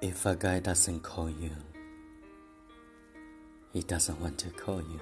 If a guy doesn't call you, he doesn't want to call you.